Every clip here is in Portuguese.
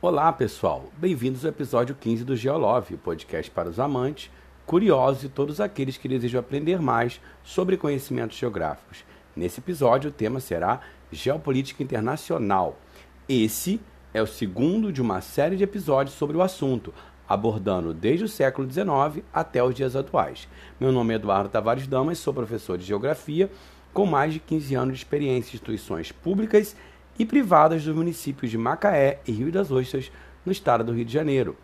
Olá, pessoal. Bem-vindos ao episódio 15 do Geolove, podcast para os amantes, curiosos e todos aqueles que desejam aprender mais sobre conhecimentos geográficos. Nesse episódio, o tema será Geopolítica Internacional. Esse é o segundo de uma série de episódios sobre o assunto, abordando desde o século XIX até os dias atuais. Meu nome é Eduardo Tavares Damas, sou professor de Geografia com mais de 15 anos de experiência em instituições públicas e privadas dos municípios de Macaé e Rio das Ostras, no estado do Rio de Janeiro.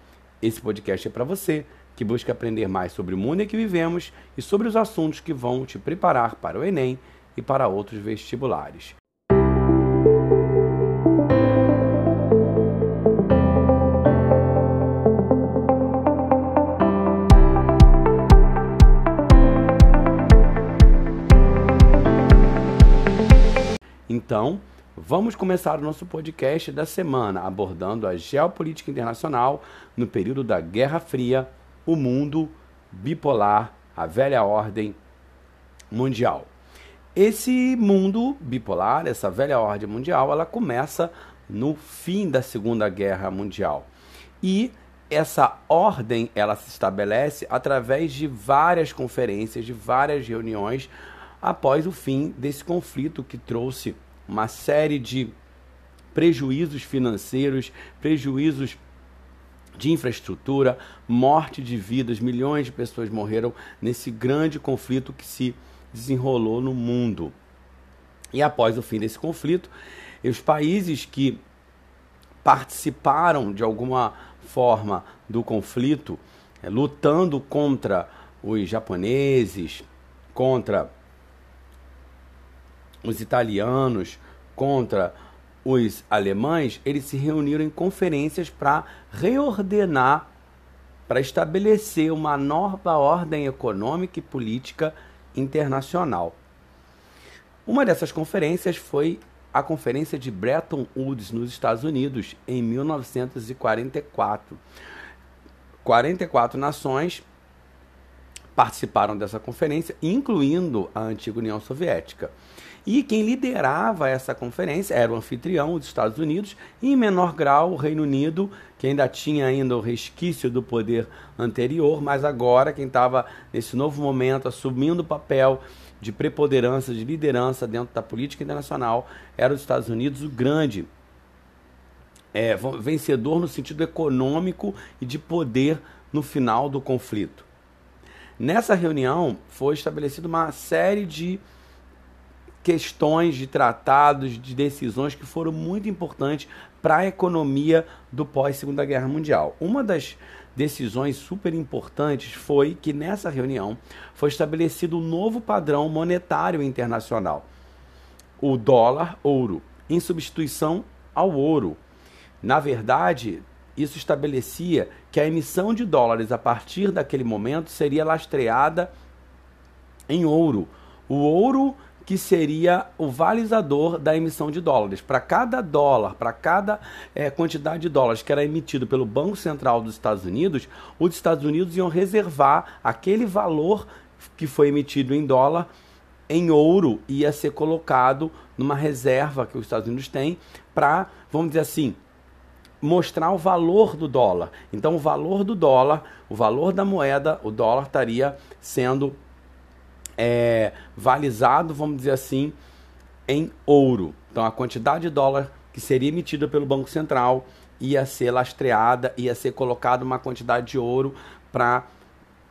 Esse podcast é para você que busca aprender mais sobre o mundo em que vivemos e sobre os assuntos que vão te preparar para o Enem e para outros vestibulares. Então, vamos começar o nosso podcast da semana abordando a geopolítica internacional no período da Guerra Fria, o mundo bipolar, a velha ordem mundial. Esse mundo bipolar, essa velha ordem mundial, ela começa no fim da Segunda Guerra Mundial. E essa ordem, ela se estabelece através de várias conferências, de várias reuniões após o fim desse conflito que trouxe uma série de prejuízos financeiros, prejuízos de infraestrutura, morte de vidas, milhões de pessoas morreram nesse grande conflito que se desenrolou no mundo. E após o fim desse conflito, os países que participaram de alguma forma do conflito, é, lutando contra os japoneses, contra os italianos contra os alemães, eles se reuniram em conferências para reordenar, para estabelecer uma nova ordem econômica e política internacional. Uma dessas conferências foi a Conferência de Bretton Woods nos Estados Unidos em 1944. 44 nações participaram dessa conferência, incluindo a antiga União Soviética. E quem liderava essa conferência era o anfitrião, os Estados Unidos, e em menor grau o Reino Unido, que ainda tinha ainda o resquício do poder anterior, mas agora quem estava nesse novo momento assumindo o papel de preponderância, de liderança dentro da política internacional, era os Estados Unidos, o grande é, vencedor no sentido econômico e de poder no final do conflito. Nessa reunião foi estabelecida uma série de questões de tratados, de decisões que foram muito importantes para a economia do pós-Segunda Guerra Mundial. Uma das decisões super importantes foi que nessa reunião foi estabelecido um novo padrão monetário internacional, o dólar ouro, em substituição ao ouro. Na verdade, isso estabelecia que a emissão de dólares a partir daquele momento seria lastreada em ouro. O ouro que seria o valizador da emissão de dólares. Para cada dólar, para cada é, quantidade de dólares que era emitido pelo Banco Central dos Estados Unidos, os Estados Unidos iam reservar aquele valor que foi emitido em dólar em ouro ia ser colocado numa reserva que os Estados Unidos têm para, vamos dizer assim, mostrar o valor do dólar. Então, o valor do dólar, o valor da moeda, o dólar estaria sendo é, valizado, vamos dizer assim, em ouro. Então a quantidade de dólar que seria emitida pelo Banco Central ia ser lastreada, ia ser colocada uma quantidade de ouro para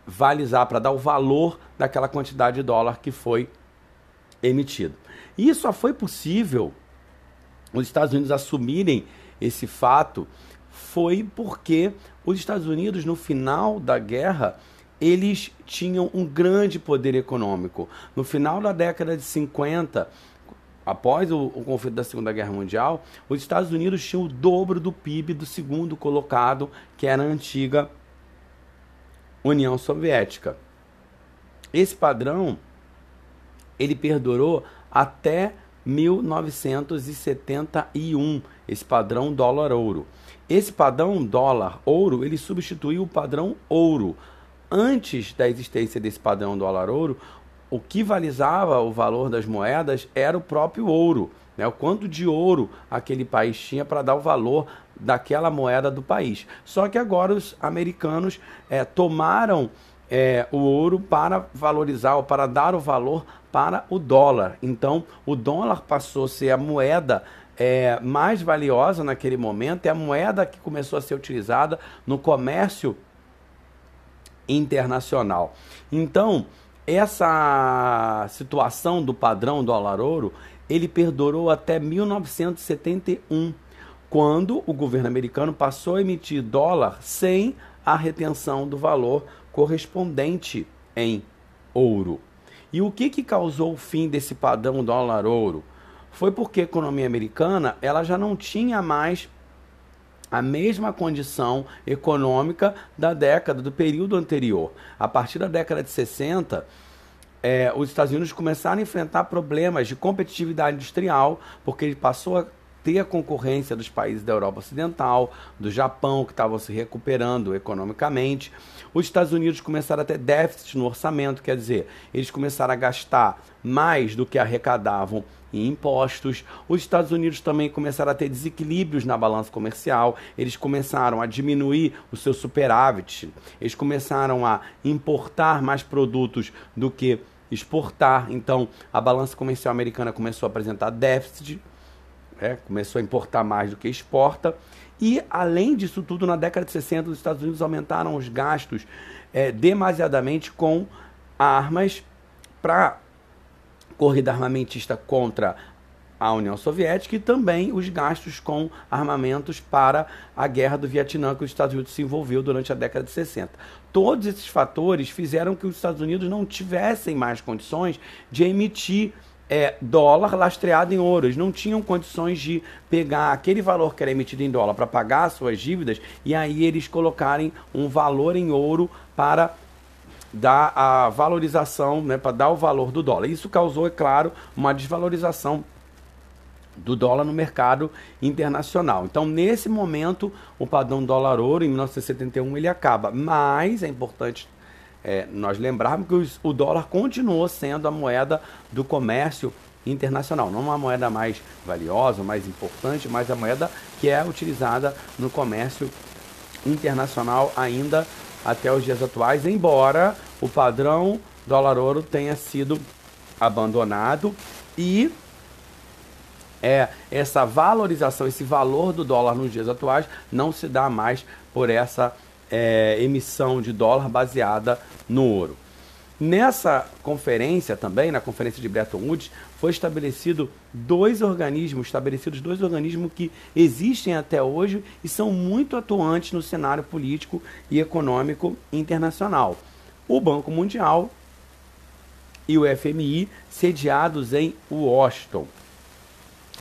valizar, para dar o valor daquela quantidade de dólar que foi emitido. E isso só foi possível os Estados Unidos assumirem esse fato foi porque os Estados Unidos no final da guerra eles tinham um grande poder econômico. No final da década de 50, após o, o, conflito da Segunda Guerra Mundial, os Estados Unidos tinham o dobro do PIB do segundo colocado, que era a antiga União Soviética. Esse padrão ele perdurou até 1971, esse padrão dólar-ouro. Esse padrão dólar-ouro, ele substituiu o padrão ouro antes da existência desse padrão dólar-ouro, o que valizava o valor das moedas era o próprio ouro. né, o quanto de ouro aquele país tinha para dar o valor daquela moeda do país. Só que agora os americanos é, tomaram é, o ouro para valorizar ou para dar o valor para o dólar. Então, o dólar passou a ser a moeda é, mais valiosa naquele momento, é a moeda que começou a ser utilizada no comércio internacional. Então, essa situação do padrão dólar-ouro, ele perdurou até 1971, quando o governo americano passou a emitir dólar sem a retenção do valor correspondente em ouro. E o que, que causou o fim desse padrão dólar-ouro? Foi porque a economia americana ela já não tinha mais a mesma condição econômica da década, do período anterior. A partir da década de 60, é, os Estados Unidos começaram a enfrentar problemas de competitividade industrial, porque ele passou a ter a concorrência dos países da Europa Ocidental, do Japão, que estavam se recuperando economicamente. Os Estados Unidos começaram a ter déficit no orçamento, quer dizer, eles começaram a gastar mais do que arrecadavam impostos. Os Estados Unidos também começaram a ter desequilíbrios na balança comercial, eles começaram a diminuir o seu superávit, eles começaram a importar mais produtos do que exportar. Então, a balança comercial americana começou a apresentar déficit, é, começou a importar mais do que exporta. E, além disso tudo, na década de 60, os Estados Unidos aumentaram os gastos é, demasiadamente com armas para corrida armamentista contra a União Soviética e também os gastos com armamentos para a guerra do Vietnã que os Estados Unidos se envolveu durante a década de 60. Todos esses fatores fizeram que os Estados Unidos não tivessem mais condições de emitir é, dólar lastreado em ouro. Eles não tinham condições de pegar aquele valor que era emitido em dólar para pagar suas dívidas e aí eles colocarem um valor em ouro para dar a valorização, né, para dar o valor do dólar. Isso causou, é claro, uma desvalorização do dólar no mercado internacional. Então, nesse momento, o padrão dólar-ouro, em 1971, ele acaba. Mas é importante é, nós lembrarmos que o dólar continuou sendo a moeda do comércio internacional. Não uma moeda mais valiosa, mais importante, mas a moeda que é utilizada no comércio internacional ainda até os dias atuais, embora o padrão dólar-ouro tenha sido abandonado e é essa valorização, esse valor do dólar nos dias atuais não se dá mais por essa é, emissão de dólar baseada no ouro. Nessa conferência também, na conferência de Bretton Woods, foi estabelecido dois organismos, estabelecidos dois organismos que existem até hoje e são muito atuantes no cenário político e econômico internacional. O Banco Mundial e o FMI, sediados em Washington.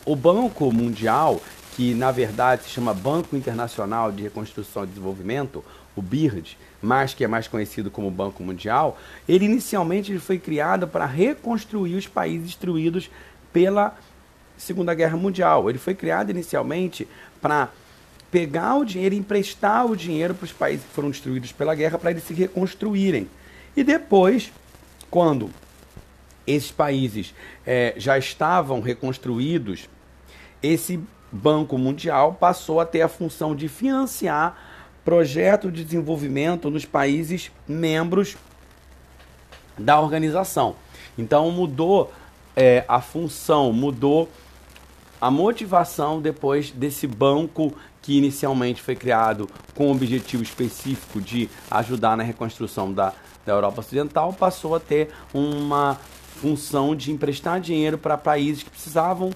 O Banco Mundial, que na verdade se chama Banco Internacional de Reconstrução e Desenvolvimento, o BIRD, mas que é mais conhecido como Banco Mundial, ele inicialmente foi criado para reconstruir os países destruídos pela Segunda Guerra Mundial. Ele foi criado inicialmente para pegar o dinheiro e emprestar o dinheiro para os países que foram destruídos pela guerra para eles se reconstruírem. E depois, quando esses países é, já estavam reconstruídos, esse Banco Mundial passou a ter a função de financiar projeto de desenvolvimento nos países membros da organização. Então mudou é, a função, mudou a motivação depois desse banco que inicialmente foi criado com o objetivo específico de ajudar na reconstrução da, da Europa Ocidental, passou a ter uma função de emprestar dinheiro para países que precisavam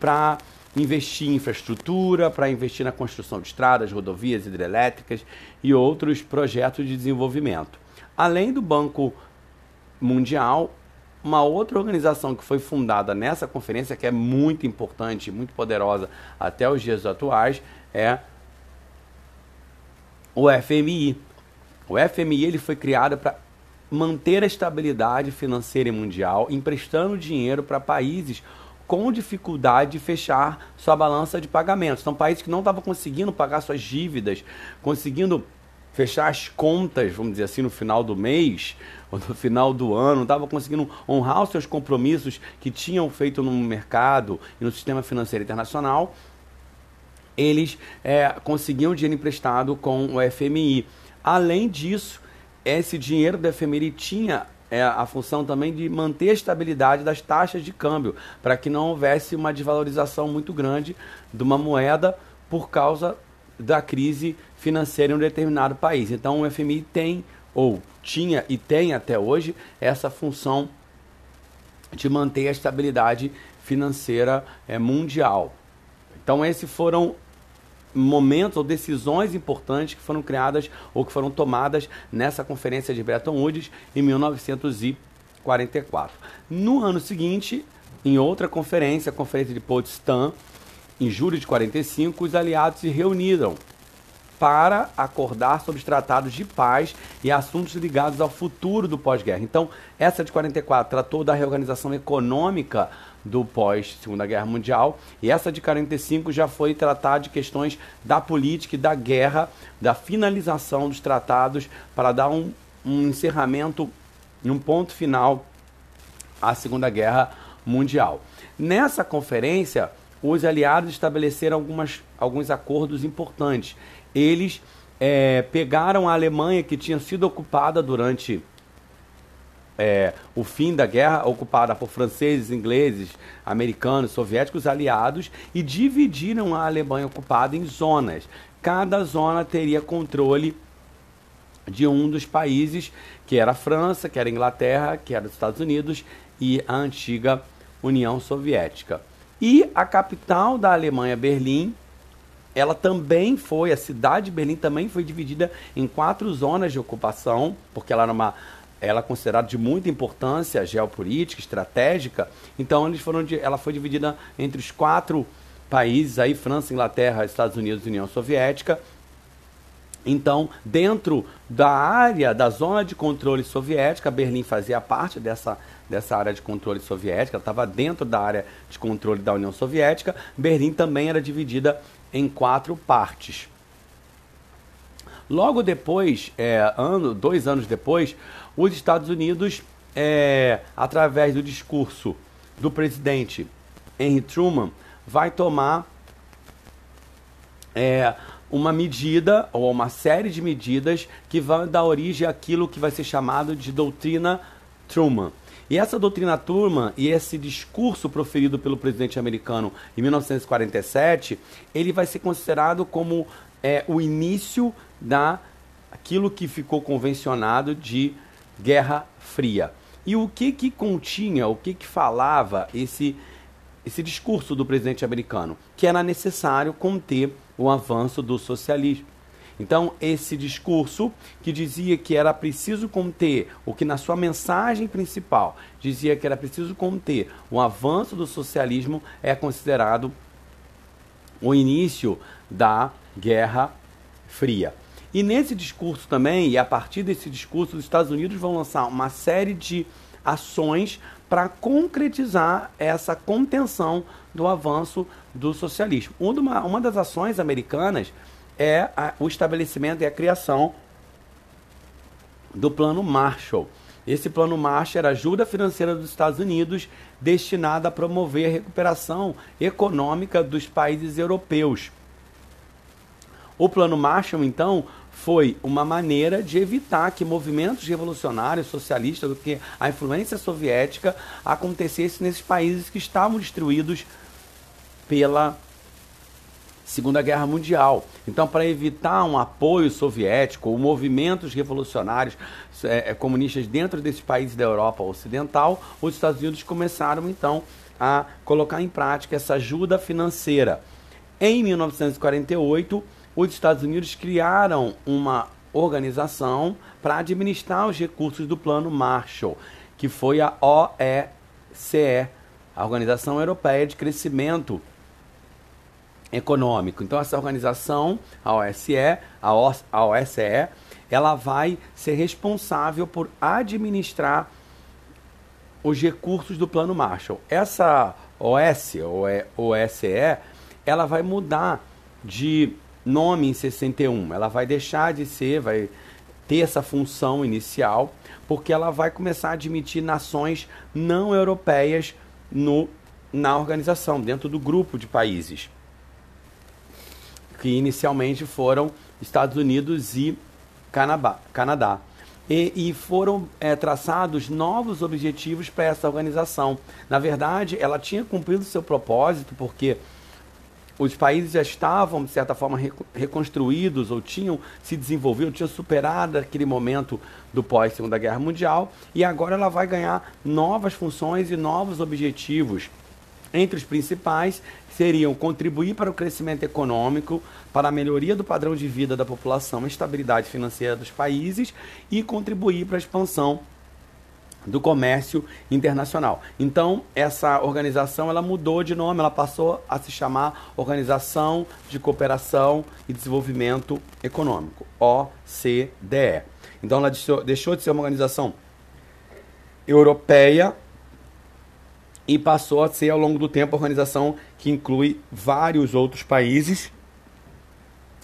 para investir em infraestrutura, para investir na construção de estradas, rodovias hidrelétricas e outros projetos de desenvolvimento. Além do Banco Mundial, uma outra organização que foi fundada nessa conferência, que é muito importante, muito poderosa até os dias atuais, é o FMI. O FMI ele foi criado para manter a estabilidade financeira mundial, emprestando dinheiro para países com dificuldade de fechar sua balança de pagamentos. São países que não estavam conseguindo pagar suas dívidas, conseguindo fechar as contas, vamos dizer assim, no final do mês ou no final do ano, não estava conseguindo honrar os seus compromissos que tinham feito no mercado e no sistema financeiro internacional, eles é, conseguiam dinheiro emprestado com o FMI. Além disso, esse dinheiro do FMI tinha é, a função também de manter a estabilidade das taxas de câmbio, para que não houvesse uma desvalorização muito grande de uma moeda por causa da crise financeira em um determinado país. Então o FMI tem, ou tinha e tem até hoje, essa função de manter a estabilidade financeira é, mundial. Então esses foram momentos ou decisões importantes que foram criadas ou que foram tomadas nessa conferência de Bretton Woods em 1944. No ano seguinte, em outra conferência, a conferência de Potsdam, em julho de 45, os aliados se reuniram para acordar sobre os tratados de paz e assuntos ligados ao futuro do pós-guerra. Então, essa de 44 tratou da reorganização econômica do pós-Segunda Guerra Mundial, e essa de 45 já foi tratar de questões da política e da guerra, da finalização dos tratados para dar um, um encerramento, um ponto final à Segunda Guerra Mundial. Nessa conferência, os aliados estabeleceram algumas, alguns acordos importantes. Eles é, pegaram a Alemanha, que tinha sido ocupada durante é, o fim da guerra, ocupada por franceses, ingleses, americanos, soviéticos, aliados, e dividiram a Alemanha ocupada em zonas. Cada zona teria controle de um dos países, que era a França, que era a Inglaterra, que era os Estados Unidos e a antiga União Soviética. E a capital da Alemanha, Berlim, ela também foi, a cidade de Berlim também foi dividida em quatro zonas de ocupação, porque ela era uma ela é considerada de muita importância geopolítica, estratégica. Então eles foram de, ela foi dividida entre os quatro países aí, França, Inglaterra, Estados Unidos e União Soviética. Então, dentro da área da zona de controle soviética, Berlim fazia parte dessa, dessa área de controle soviética, estava dentro da área de controle da União Soviética. Berlim também era dividida em quatro partes. Logo depois, é, ano, dois anos depois, os Estados Unidos, é, através do discurso do presidente Henry Truman, vai tomar é, uma medida ou uma série de medidas que vão dar origem àquilo que vai ser chamado de doutrina Truman. E essa doutrina Truman e esse discurso proferido pelo presidente americano em 1947, ele vai ser considerado como é, o início da aquilo que ficou convencionado de Guerra Fria. E o que que continha, o que que falava esse esse discurso do presidente americano, que era necessário conter o avanço do socialismo. Então, esse discurso que dizia que era preciso conter, o que na sua mensagem principal dizia que era preciso conter o avanço do socialismo, é considerado o início da Guerra Fria. E nesse discurso também, e a partir desse discurso, os Estados Unidos vão lançar uma série de ações para concretizar essa contenção do avanço do socialismo. Uma, uma das ações americanas é a, o estabelecimento e a criação do Plano Marshall. Esse Plano Marshall era ajuda financeira dos Estados Unidos destinada a promover a recuperação econômica dos países europeus. O Plano Marshall, então, foi uma maneira de evitar que movimentos revolucionários socialistas, que a influência soviética acontecesse nesses países que estavam destruídos pela Segunda Guerra Mundial. Então, para evitar um apoio soviético ou movimentos revolucionários é, é, comunistas dentro desses países da Europa Ocidental, os Estados Unidos começaram então a colocar em prática essa ajuda financeira. Em 1948, os Estados Unidos criaram uma organização para administrar os recursos do Plano Marshall, que foi a OECE, a Organização Europeia de Crescimento Econômico. Então essa organização, a OSCE, a OSCE, ela vai ser responsável por administrar os recursos do Plano Marshall. Essa OS, ou OSCE, ela vai mudar de nome em 61. Ela vai deixar de ser, vai ter essa função inicial, porque ela vai começar a admitir nações não europeias no, na organização, dentro do grupo de países, que inicialmente foram Estados Unidos e Canadá. Canadá. E, e foram é, traçados novos objetivos para essa organização. Na verdade, ela tinha cumprido seu propósito, porque os países já estavam, de certa forma, reconstruídos ou tinham se desenvolvido, tinham superado aquele momento do pós-Segunda Guerra Mundial, e agora ela vai ganhar novas funções e novos objetivos. Entre os principais seriam contribuir para o crescimento econômico, para a melhoria do padrão de vida da população estabilidade financeira dos países e contribuir para a expansão do comércio internacional. Então, essa organização ela mudou de nome, ela passou a se chamar Organização de Cooperação e Desenvolvimento Econômico, OCDE. Então, ela deixou, de ser uma organização europeia e passou a ser, ao longo do tempo, a organização que inclui vários outros países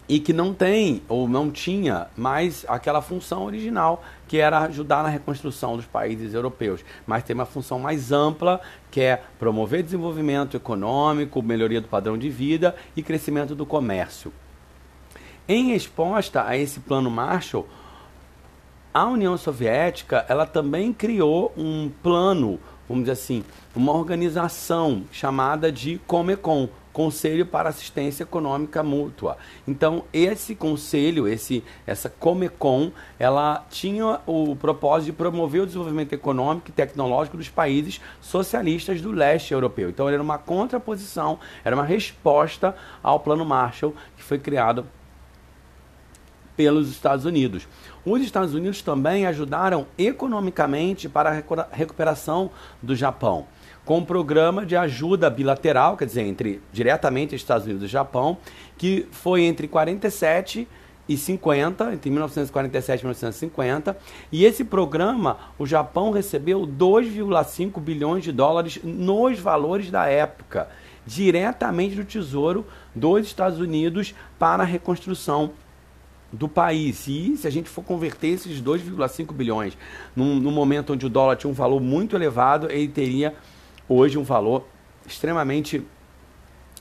e que não tem ou não tinha mais aquela função original que era ajudar na reconstrução dos países europeus, mas tem uma função mais ampla que é promover desenvolvimento econômico, melhoria do padrão de vida e crescimento do comércio. Em resposta a esse plano Marshall, a União Soviética ela também criou um plano, vamos dizer assim, uma organização chamada de Comecon, Conselho para Assistência Econômica Mútua. Então, esse conselho, esse, essa Comecon, ela tinha o propósito de promover o desenvolvimento econômico e tecnológico dos países socialistas do leste europeu. Então, era uma contraposição, era uma resposta ao Plano Marshall, que foi criado pelos Estados Unidos. Os Estados Unidos também ajudaram economicamente para a recuperação do Japão com um programa de ajuda bilateral, quer dizer, entre diretamente Estados Unidos e Japão, que foi entre 47 e 50, entre 1947 e 1950, e esse programa o Japão recebeu 2,5 bilhões de dólares nos valores da época, diretamente do Tesouro dos Estados Unidos para a reconstrução do país. E se a gente for converter esses 2,5 bilhões num, num momento onde o dólar tinha um valor muito elevado, ele teria hoje um valor extremamente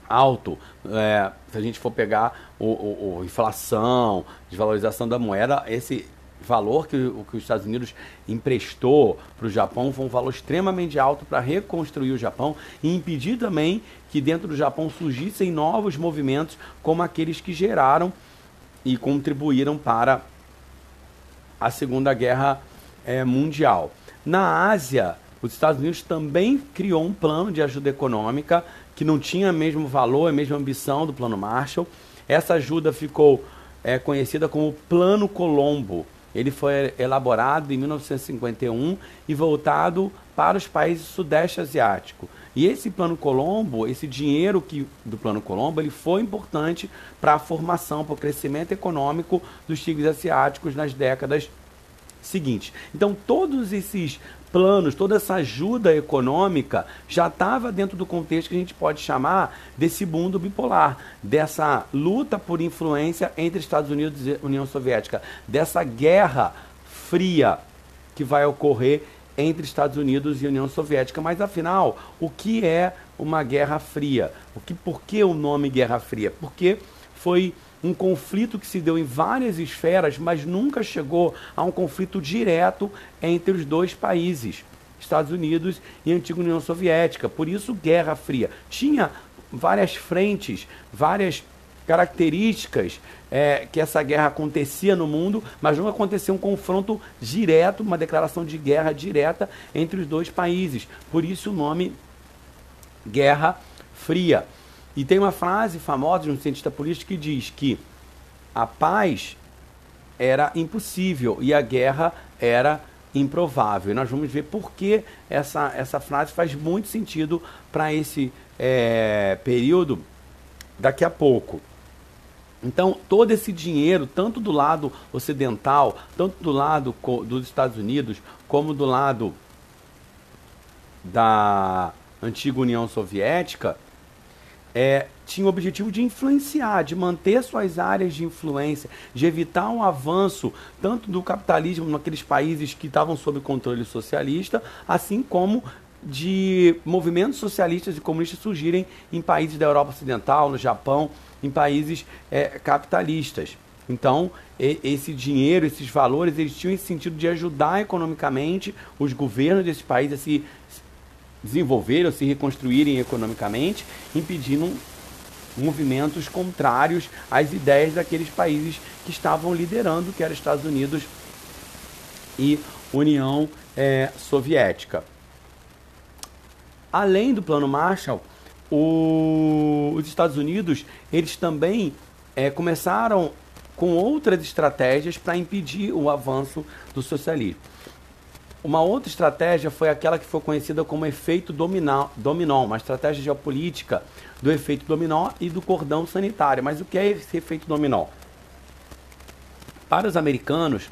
alto. É, se a gente for pegar o, o, o, inflação, desvalorização da moeda, esse valor que, o, que os Estados Unidos emprestou para o Japão foi um valor extremamente alto para reconstruir o Japão e impedir também que dentro do Japão surgissem novos movimentos como aqueles que geraram e contribuíram para a Segunda Guerra é, Mundial. Na Ásia, os Estados Unidos também criou um plano de ajuda econômica que não tinha o mesmo valor, a mesma ambição do Plano Marshall. Essa ajuda ficou é, conhecida como Plano Colombo. Ele foi elaborado em 1951 e voltado para os países Sudeste Asiático. E esse Plano Colombo, esse dinheiro que, do Plano Colombo, ele foi importante para a formação, para o crescimento econômico dos tigres asiáticos nas décadas seguintes. Então, todos esses planos, toda essa ajuda econômica já estava dentro do contexto que a gente pode chamar desse mundo bipolar, dessa luta por influência entre Estados Unidos e União Soviética, dessa guerra fria que vai ocorrer entre Estados Unidos e União Soviética. Mas afinal, o que é uma guerra fria? O que, por que o nome Guerra Fria? Porque foi um conflito que se deu em várias esferas, mas nunca chegou a um conflito direto entre os dois países, Estados Unidos e antiga União Soviética. Por isso, Guerra Fria. Tinha várias frentes, várias características é, que essa guerra acontecia no mundo, mas não aconteceu um confronto direto, uma declaração de guerra direta entre os dois países. Por isso o nome Guerra Fria. E tem uma frase famosa de um cientista político que diz que a paz era impossível e a guerra era improvável. E nós vamos ver por que essa, essa frase faz muito sentido para esse é, período daqui a pouco. Então, todo esse dinheiro, tanto do lado ocidental, tanto do lado dos Estados Unidos, como do lado da antiga União Soviética, é, tinha o objetivo de influenciar, de manter suas áreas de influência, de evitar um avanço tanto do capitalismo naqueles países que estavam sob controle socialista, assim como de movimentos socialistas e comunistas surgirem em países da Europa Ocidental, no Japão, em países é, capitalistas. Então, esse dinheiro, esses valores, eles tinham esse sentido de ajudar economicamente os governos desses países a se desenvolverem ou se reconstruírem economicamente, impedindo movimentos contrários às ideias daqueles países que estavam liderando, que eram Estados Unidos e União é, Soviética. Além do Plano Marshall, o, os Estados Unidos eles também é, começaram com outras estratégias para impedir o avanço do socialismo. Uma outra estratégia foi aquela que foi conhecida como efeito dominó, dominó, uma estratégia geopolítica do efeito dominó e do cordão sanitário. Mas o que é esse efeito dominó? Para os americanos,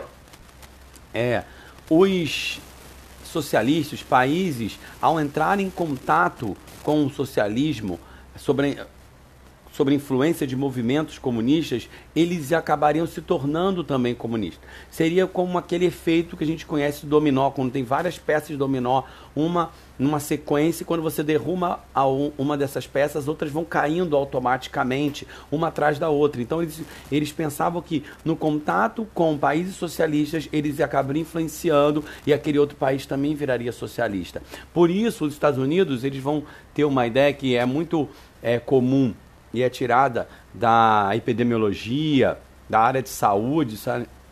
é, os socialistas, países, ao entrarem em contato com o socialismo, sobre sobre influência de movimentos comunistas, eles acabariam se tornando também comunistas. Seria como aquele efeito que a gente conhece do dominó, quando tem várias peças de dominó, uma numa sequência, e quando você derruma uma dessas peças, outras vão caindo automaticamente, uma atrás da outra. Então eles, eles pensavam que no contato com países socialistas, eles acabariam influenciando e aquele outro país também viraria socialista. Por isso, os Estados Unidos, eles vão ter uma ideia que é muito é, comum e é tirada da epidemiologia, da área de saúde,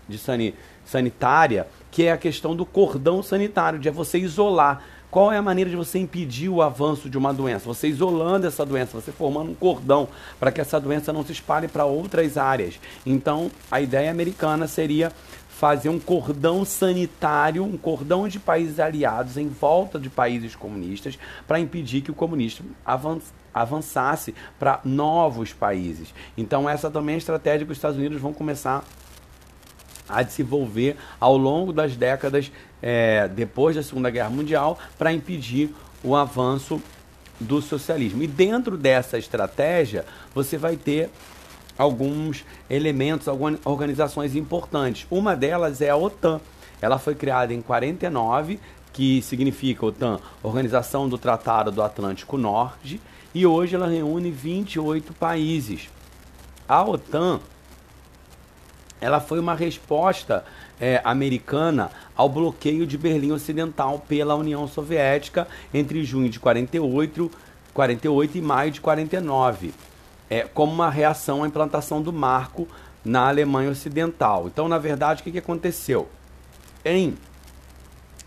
de sanitária, que é a questão do cordão sanitário, de você isolar. Qual é a maneira de você impedir o avanço de uma doença? Você isolando essa doença, você formando um cordão para que essa doença não se espalhe para outras áreas. Então, a ideia americana seria fazer um cordão sanitário, um cordão de países aliados em volta de países comunistas para impedir que o comunismo avance, avançasse para novos países. Então, essa também é a estratégia que os Estados Unidos vão começar a desenvolver ao longo das décadas é, depois da Segunda Guerra Mundial para impedir o avanço do socialismo. E dentro dessa estratégia, você vai ter alguns elementos, algumas organizações importantes. Uma delas é a OTAN. Ela foi criada em 49, que significa OTAN, Organização do Tratado do Atlântico Norte, e hoje ela reúne 28 países. A OTAN ela foi uma resposta é, americana ao bloqueio de Berlim Ocidental pela União Soviética entre junho de 48, 48 e maio de 49, é, como uma reação à implantação do marco na Alemanha Ocidental. Então, na verdade, o que, que aconteceu? Em,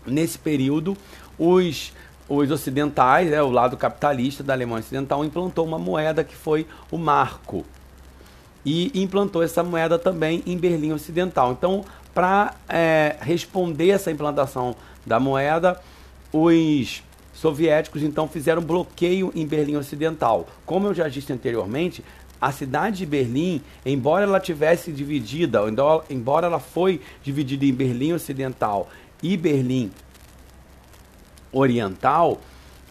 nesse período, os os ocidentais, é, o lado capitalista da Alemanha Ocidental, implantou uma moeda que foi o marco. E implantou essa moeda também em Berlim Ocidental. Então, para é, responder essa implantação da moeda, os soviéticos então fizeram bloqueio em Berlim Ocidental. Como eu já disse anteriormente, a cidade de Berlim, embora ela tivesse dividida, embora ela foi dividida em Berlim Ocidental e Berlim oriental,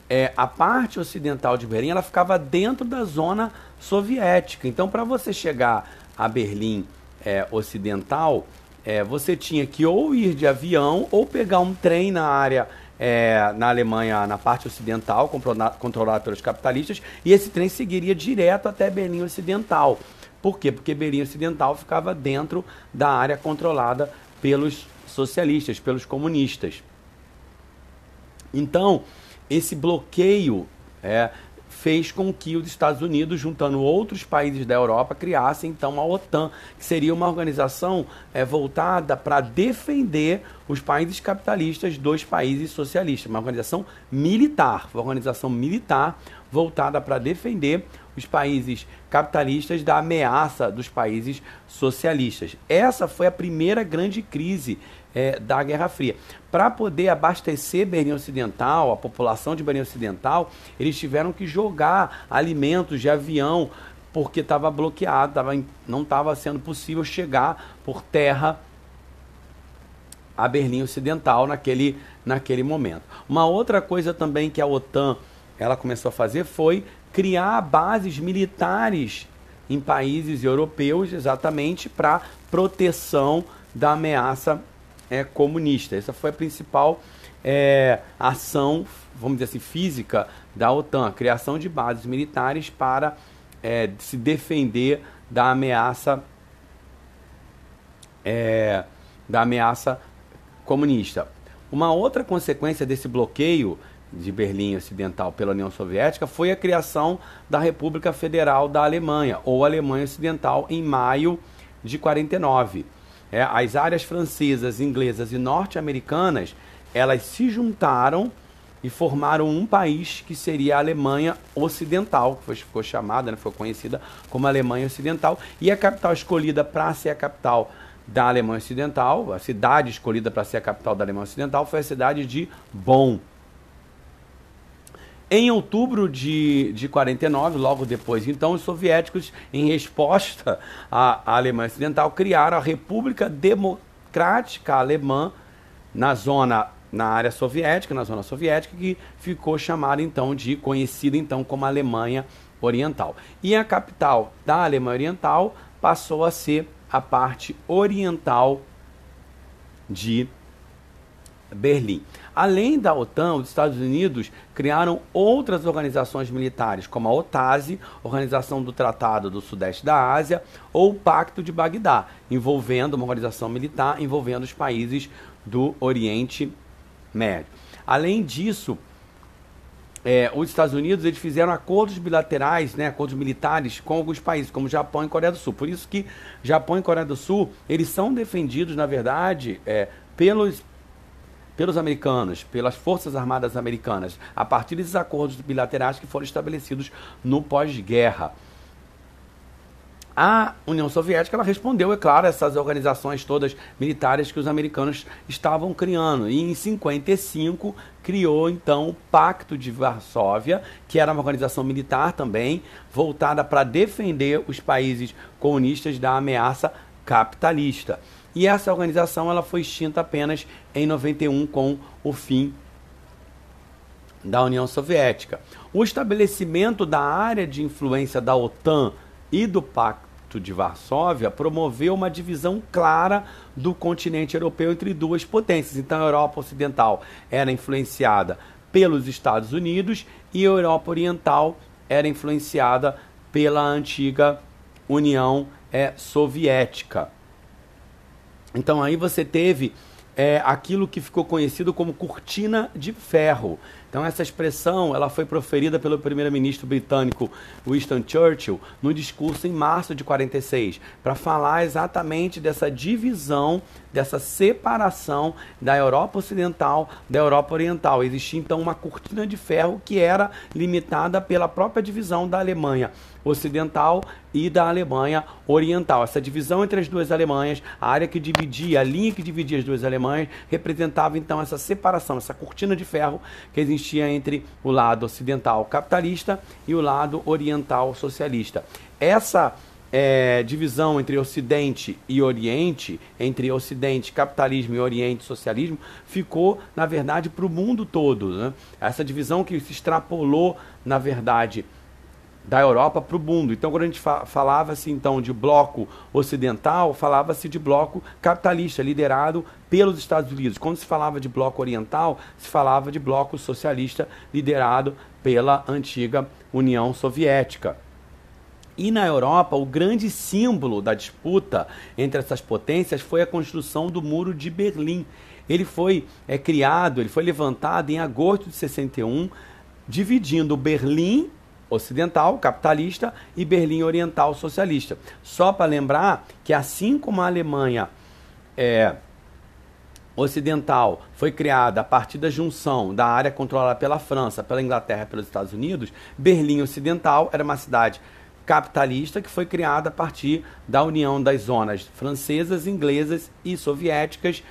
é, a parte ocidental de Berlim ela ficava dentro da zona soviética. Então, para você chegar a Berlim é, ocidental, é, você tinha que ou ir de avião ou pegar um trem na área é, na Alemanha, na parte ocidental, controlado pelos capitalistas, e esse trem seguiria direto até Berlim Ocidental. Por quê? Porque Berlim Ocidental ficava dentro da área controlada pelos socialistas, pelos comunistas. Então, esse bloqueio é, fez com que os Estados Unidos, juntando outros países da Europa, criassem então a OTAN, que seria uma organização é, voltada para defender os países capitalistas dos países socialistas, uma organização militar, uma organização militar voltada para defender os países capitalistas da ameaça dos países socialistas. Essa foi a primeira grande crise é, da Guerra Fria. Para poder abastecer Berlim Ocidental, a população de Berlim Ocidental, eles tiveram que jogar alimentos de avião porque estava bloqueado, tava, não estava sendo possível chegar por terra a Berlim Ocidental naquele, naquele momento. Uma outra coisa também que a OTAN ela começou a fazer foi criar bases militares em países europeus exatamente para proteção da ameaça é, comunista. Essa foi a principal é, ação, vamos dizer assim, física da OTAN, a criação de bases militares para é, se defender da ameaça é, da ameaça comunista. Uma outra consequência desse bloqueio de Berlim Ocidental pela União Soviética foi a criação da República Federal da Alemanha, ou Alemanha Ocidental, em maio de 49. É, as áreas francesas, inglesas e norte-americanas, elas se juntaram e formaram um país que seria a Alemanha Ocidental, que ficou chamada, né, foi conhecida como Alemanha Ocidental, e a capital escolhida para ser a capital da Alemanha Ocidental, a cidade escolhida para ser a capital da Alemanha Ocidental foi a cidade de Bonn. Em outubro de, de 49, logo depois, então, os soviéticos, em resposta à, à Alemanha Ocidental, criaram a República Democrática Alemã na zona na área soviética, na zona soviética, que ficou chamada então de conhecida então como Alemanha Oriental. E a capital da Alemanha Oriental passou a ser a parte oriental de Berlim. Além da OTAN, os Estados Unidos criaram outras organizações militares, como a OTASE, Organização do Tratado do Sudeste da Ásia, ou o Pacto de Bagdá, envolvendo uma organização militar envolvendo os países do Oriente Médio. Além disso, é, os Estados Unidos eles fizeram acordos bilaterais, né, acordos militares com alguns países, como Japão e Coreia do Sul. Por isso que Japão e Coreia do Sul eles são defendidos, na verdade, é, pelos pelos americanos, pelas forças armadas americanas, a partir desses acordos bilaterais que foram estabelecidos no pós-guerra. A União Soviética ela respondeu, é claro, essas organizações todas militares que os americanos estavam criando. E em 55 criou então o Pacto de Varsóvia, que era uma organização militar também, voltada para defender os países comunistas da ameaça capitalista. E essa organização ela foi extinta apenas em 91 com o fim da União Soviética. O estabelecimento da área de influência da OTAN e do Pacto de Varsóvia promoveu uma divisão clara do continente europeu entre duas potências. Então, a Europa Ocidental era influenciada pelos Estados Unidos e a Europa Oriental era influenciada pela antiga União é, Soviética. Então, aí você teve é, aquilo que ficou conhecido como cortina de ferro. Então essa expressão ela foi proferida pelo primeiro-ministro britânico Winston Churchill no discurso em março de 46, para falar exatamente dessa divisão, dessa separação da Europa Ocidental da Europa Oriental. Existia então uma cortina de ferro que era limitada pela própria divisão da Alemanha ocidental e da Alemanha oriental. Essa divisão entre as duas Alemanhas, a área que dividia, a linha que dividia as duas Alemanhas, representava então essa separação, essa cortina de ferro que existia entre o lado ocidental capitalista e o lado oriental socialista. Essa é, divisão entre Ocidente e Oriente, entre Ocidente, capitalismo e Oriente, socialismo, ficou, na verdade, para o mundo todo. Né? Essa divisão que se extrapolou, na verdade, da Europa para o mundo. Então, quando a gente fa falava-se então de bloco ocidental, falava-se de bloco capitalista, liderado pelos Estados Unidos. Quando se falava de bloco oriental, se falava de bloco socialista, liderado pela antiga União Soviética. E na Europa, o grande símbolo da disputa entre essas potências foi a construção do Muro de Berlim. Ele foi é, criado, ele foi levantado em agosto de 61, dividindo Berlim ocidental, capitalista, e Berlim oriental, socialista. Só para lembrar que, assim como a Alemanha é, ocidental foi criada a partir da junção da área controlada pela França, pela Inglaterra e pelos Estados Unidos, Berlim Ocidental era uma cidade capitalista que foi criada a partir da união das zonas francesas, inglesas e soviéticas.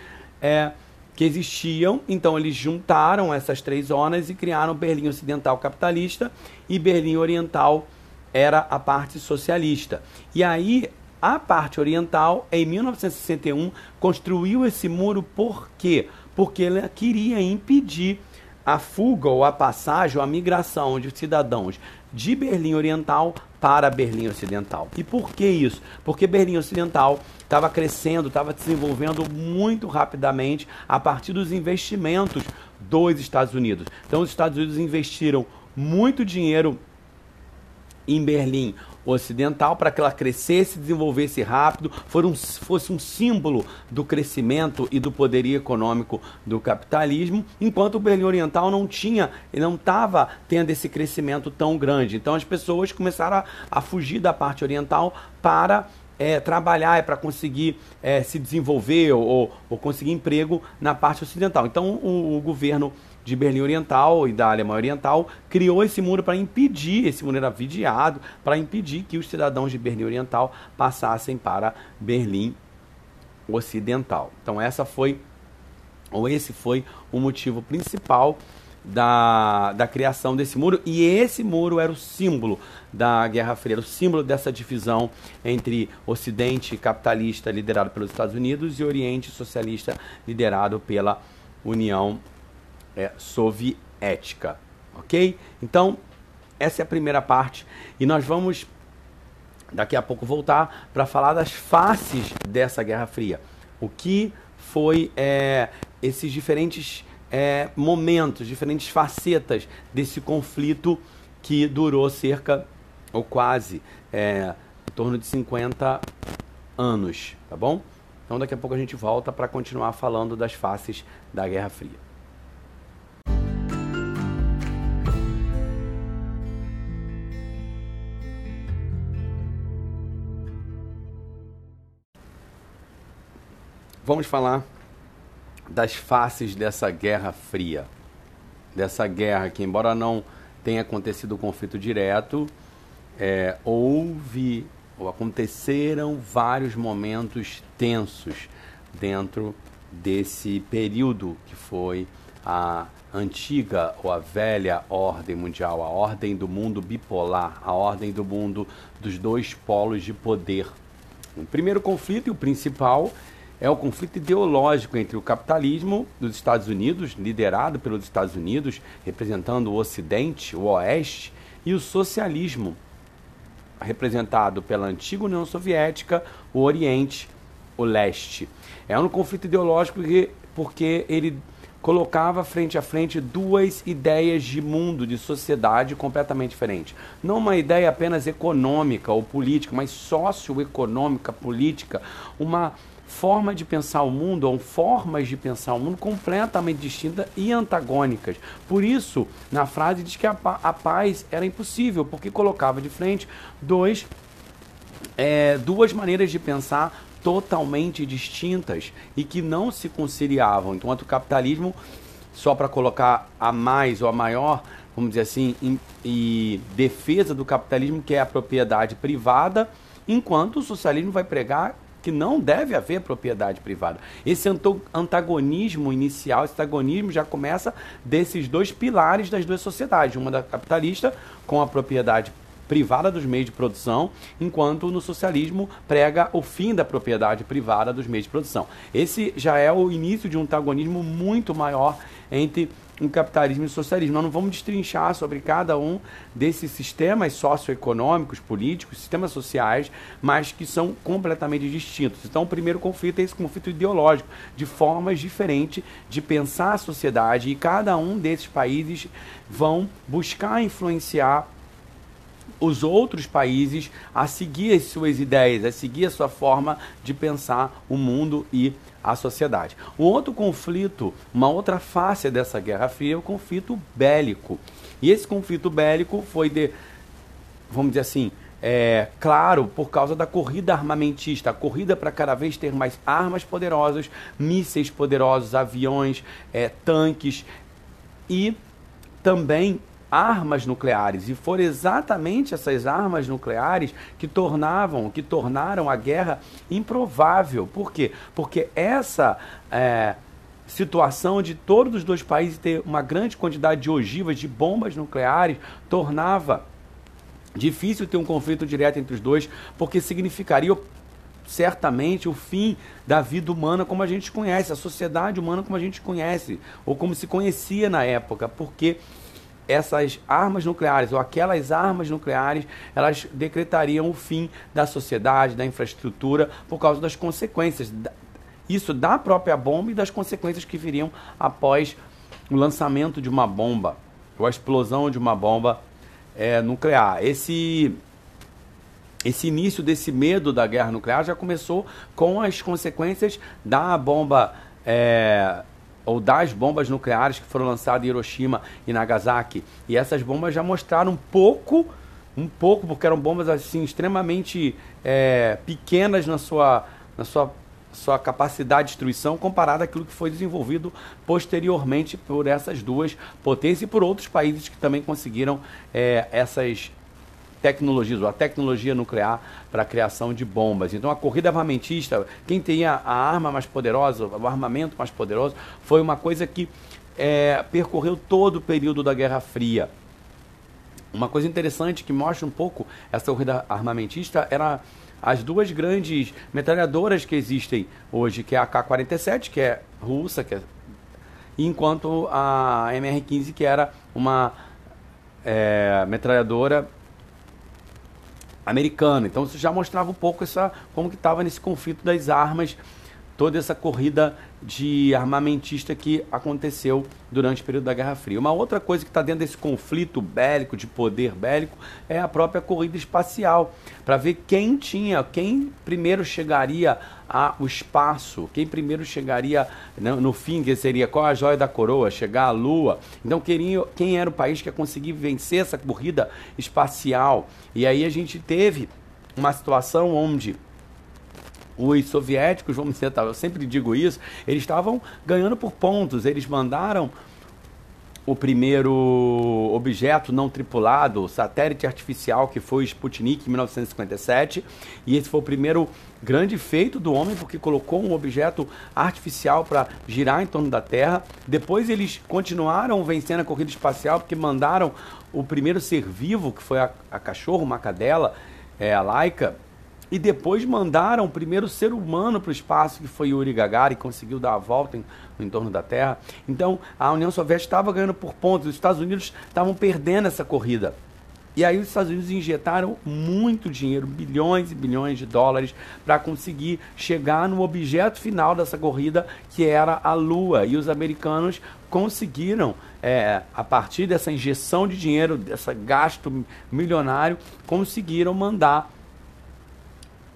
É, que existiam. Então eles juntaram essas três zonas e criaram Berlim Ocidental capitalista e Berlim Oriental era a parte socialista. E aí a parte oriental, em 1961, construiu esse muro por quê? Porque ela queria impedir a fuga ou a passagem ou a migração de cidadãos de Berlim Oriental para Berlim Ocidental. E por que isso? Porque Berlim Ocidental estava crescendo, estava desenvolvendo muito rapidamente a partir dos investimentos dos Estados Unidos. Então, os Estados Unidos investiram muito dinheiro em Berlim Ocidental para que ela crescesse, desenvolvesse rápido, um, fosse um símbolo do crescimento e do poderio econômico do capitalismo, enquanto o Berlim Oriental não tinha, não estava tendo esse crescimento tão grande. Então as pessoas começaram a, a fugir da parte oriental para é, trabalhar, é para conseguir é, se desenvolver ou, ou, conseguir emprego na parte ocidental. Então o, o governo de Berlim Oriental e da Alemanha Oriental criou esse muro para impedir, esse muro era vigiado, para impedir que os cidadãos de Berlim Oriental passassem para Berlim Ocidental. Então essa foi, ou esse foi o motivo principal da, da criação desse muro, e esse muro era o símbolo da Guerra Fria, o símbolo dessa divisão entre Ocidente capitalista, liderado pelos Estados Unidos, e Oriente socialista, liderado pela União é, soviética. Ok? Então, essa é a primeira parte. E nós vamos, daqui a pouco, voltar para falar das faces dessa Guerra Fria. O que foi é, esses diferentes é, momentos, diferentes facetas desse conflito que durou cerca, ou quase, é, em torno de 50 anos, tá bom? Então daqui a pouco a gente volta para continuar falando das faces da Guerra Fria. Vamos falar das faces dessa Guerra Fria. Dessa guerra que, embora não tenha acontecido o conflito direto, é, houve ou aconteceram vários momentos tensos dentro desse período que foi a antiga ou a velha ordem mundial, a ordem do mundo bipolar, a ordem do mundo dos dois polos de poder. O primeiro conflito e o principal é o conflito ideológico entre o capitalismo dos Estados Unidos, liderado pelos Estados Unidos, representando o Ocidente, o Oeste, e o socialismo, representado pela antiga União Soviética, o Oriente, o Leste. É um conflito ideológico porque ele colocava frente a frente duas ideias de mundo, de sociedade completamente diferentes. Não uma ideia apenas econômica ou política, mas socioeconômica, política, uma forma de pensar o mundo, ou formas de pensar o mundo completamente distintas e antagônicas. Por isso, na frase diz que a, a paz era impossível, porque colocava de frente dois, é, duas maneiras de pensar totalmente distintas e que não se conciliavam. Enquanto o capitalismo, só para colocar a mais ou a maior, vamos dizer assim, em, em defesa do capitalismo, que é a propriedade privada, enquanto o socialismo vai pregar que não deve haver propriedade privada. Esse antagonismo inicial, esse antagonismo já começa desses dois pilares das duas sociedades, uma da capitalista com a propriedade privada dos meios de produção, enquanto no socialismo prega o fim da propriedade privada dos meios de produção. Esse já é o início de um antagonismo muito maior entre um capitalismo e socialismo. Nós não vamos destrinchar sobre cada um desses sistemas socioeconômicos, políticos, sistemas sociais, mas que são completamente distintos. Então, o primeiro conflito é esse conflito ideológico, de formas diferentes de pensar a sociedade, e cada um desses países vão buscar influenciar os outros países a seguir as suas ideias, a seguir a sua forma de pensar o mundo e a sociedade. Um outro conflito, uma outra face dessa Guerra Fria é o conflito bélico. E esse conflito bélico foi de, vamos dizer assim, é, claro, por causa da corrida armamentista, a corrida para cada vez ter mais armas poderosas, mísseis poderosos, aviões, é, tanques e também armas nucleares e foram exatamente essas armas nucleares que tornavam, que tornaram a guerra improvável. Por quê? Porque essa é, situação de todos os dois países ter uma grande quantidade de ogivas, de bombas nucleares, tornava difícil ter um conflito direto entre os dois, porque significaria certamente o fim da vida humana como a gente conhece, a sociedade humana como a gente conhece, ou como se conhecia na época, porque essas armas nucleares ou aquelas armas nucleares, elas decretariam o fim da sociedade, da infraestrutura, por causa das consequências. Isso da própria bomba e das consequências que viriam após o lançamento de uma bomba, ou a explosão de uma bomba é, nuclear. Esse, esse início desse medo da guerra nuclear já começou com as consequências da bomba. É, ou das bombas nucleares que foram lançadas em Hiroshima e Nagasaki. E essas bombas já mostraram um pouco, um pouco, porque eram bombas assim extremamente é, pequenas na sua, na sua, sua capacidade de destruição comparada àquilo que foi desenvolvido posteriormente por essas duas potências e por outros países que também conseguiram é, essas tecnologias, a tecnologia nuclear para a criação de bombas. Então a corrida armamentista, quem tinha a arma mais poderosa, o armamento mais poderoso, foi uma coisa que é, percorreu todo o período da Guerra Fria. Uma coisa interessante que mostra um pouco essa corrida armamentista era as duas grandes metralhadoras que existem hoje, que é a K-47, que é russa, que é... enquanto a MR-15, que era uma é, metralhadora americana. Então isso já mostrava um pouco essa como que estava nesse conflito das armas, toda essa corrida de armamentista que aconteceu durante o período da Guerra Fria. Uma outra coisa que está dentro desse conflito bélico, de poder bélico, é a própria corrida espacial, para ver quem tinha, quem primeiro chegaria ao espaço, quem primeiro chegaria no, no fim, que seria qual a joia da coroa, chegar à Lua. Então, queria, quem era o país que ia conseguir vencer essa corrida espacial? E aí a gente teve uma situação onde os soviéticos, vamos dizer, eu sempre digo isso, eles estavam ganhando por pontos. Eles mandaram o primeiro objeto não tripulado, satélite artificial, que foi o Sputnik em 1957. E esse foi o primeiro grande feito do homem, porque colocou um objeto artificial para girar em torno da Terra. Depois eles continuaram vencendo a corrida espacial, porque mandaram o primeiro ser vivo, que foi a, a cachorro, uma cadela, é, a Laika, e depois mandaram o primeiro ser humano para o espaço, que foi Yuri Gagarin, conseguiu dar a volta em, no entorno da Terra. Então, a União Soviética estava ganhando por pontos, os Estados Unidos estavam perdendo essa corrida. E aí os Estados Unidos injetaram muito dinheiro, bilhões e bilhões de dólares, para conseguir chegar no objeto final dessa corrida, que era a Lua. E os americanos conseguiram, é, a partir dessa injeção de dinheiro, desse gasto milionário, conseguiram mandar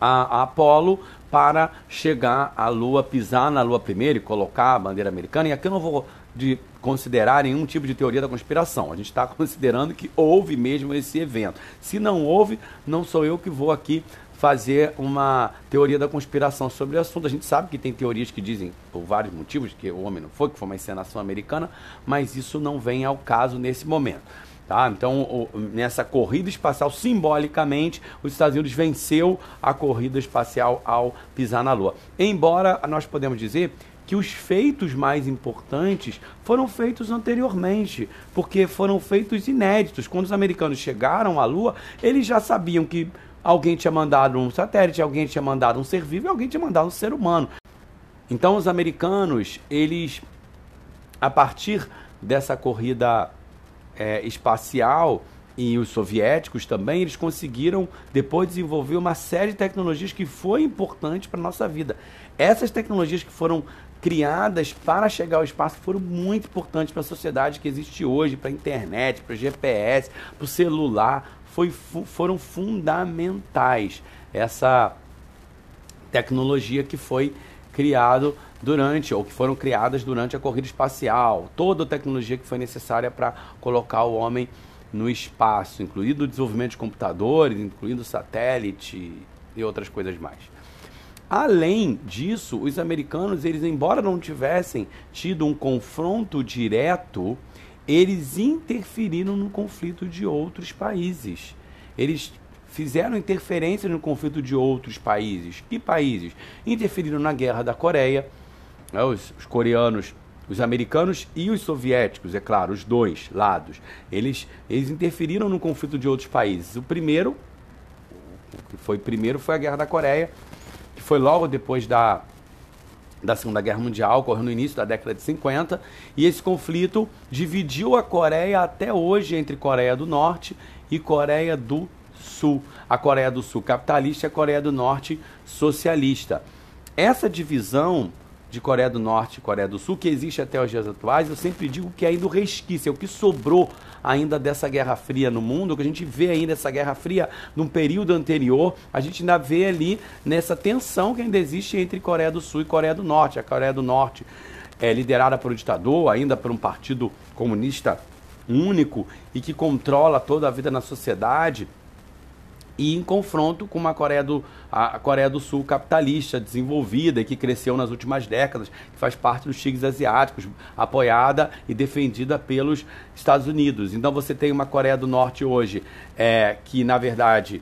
a, a Apolo para chegar à Lua, pisar na Lua primeiro e colocar a bandeira americana. E aqui eu não vou de considerar nenhum tipo de teoria da conspiração. A gente está considerando que houve mesmo esse evento. Se não houve, não sou eu que vou aqui fazer uma teoria da conspiração sobre o assunto. A gente sabe que tem teorias que dizem, por vários motivos, que o homem não foi, que foi uma encenação americana, mas isso não vem ao caso nesse momento. Tá? Então, o, nessa corrida espacial, simbolicamente, os Estados Unidos venceu a corrida espacial ao pisar na Lua. Embora nós podemos dizer que os feitos mais importantes foram feitos anteriormente, porque foram feitos inéditos. Quando os americanos chegaram à Lua, eles já sabiam que alguém tinha mandado um satélite, alguém tinha mandado um ser vivo e alguém tinha mandado um ser humano. Então, os americanos, eles, a partir dessa corrida é, espacial e os soviéticos também, eles conseguiram depois desenvolver uma série de tecnologias que foi importante para a nossa vida. Essas tecnologias que foram criadas para chegar ao espaço foram muito importantes para a sociedade que existe hoje, para a internet, para o GPS, para o celular, foi, foram fundamentais essa tecnologia que foi criado durante, ou que foram criadas durante a corrida espacial, toda a tecnologia que foi necessária para colocar o homem no espaço, incluindo o desenvolvimento de computadores, incluindo satélite e outras coisas mais. Além disso, os americanos, eles embora não tivessem tido um confronto direto, eles interferiram no conflito de outros países. Eles fizeram interferência no conflito de outros países. Que países? Interferiram na guerra da Coreia, né, os, os coreanos os americanos e os soviéticos, é claro, os dois lados, eles, eles interferiram no conflito de outros países. O primeiro, o que foi primeiro foi a Guerra da Coreia, que foi logo depois da, da Segunda Guerra Mundial, ocorreu no início da década de 50, e esse conflito dividiu a Coreia até hoje entre Coreia do Norte e Coreia do Sul. A Coreia do Sul capitalista e a Coreia do Norte socialista. Essa divisão de Coreia do Norte e Coreia do Sul, que existe até os dias atuais, eu sempre digo que é ainda o resquício, é o que sobrou ainda dessa Guerra Fria no mundo, que a gente vê ainda essa Guerra Fria num período anterior, a gente ainda vê ali nessa tensão que ainda existe entre Coreia do Sul e Coreia do Norte. A Coreia do Norte é liderada por um ditador, ainda por um partido comunista único e que controla toda a vida na sociedade e em confronto com uma Coreia do, a Coreia do Sul capitalista, desenvolvida e que cresceu nas últimas décadas, que faz parte dos tigres asiáticos, apoiada e defendida pelos Estados Unidos. Então você tem uma Coreia do Norte hoje é, que, na verdade,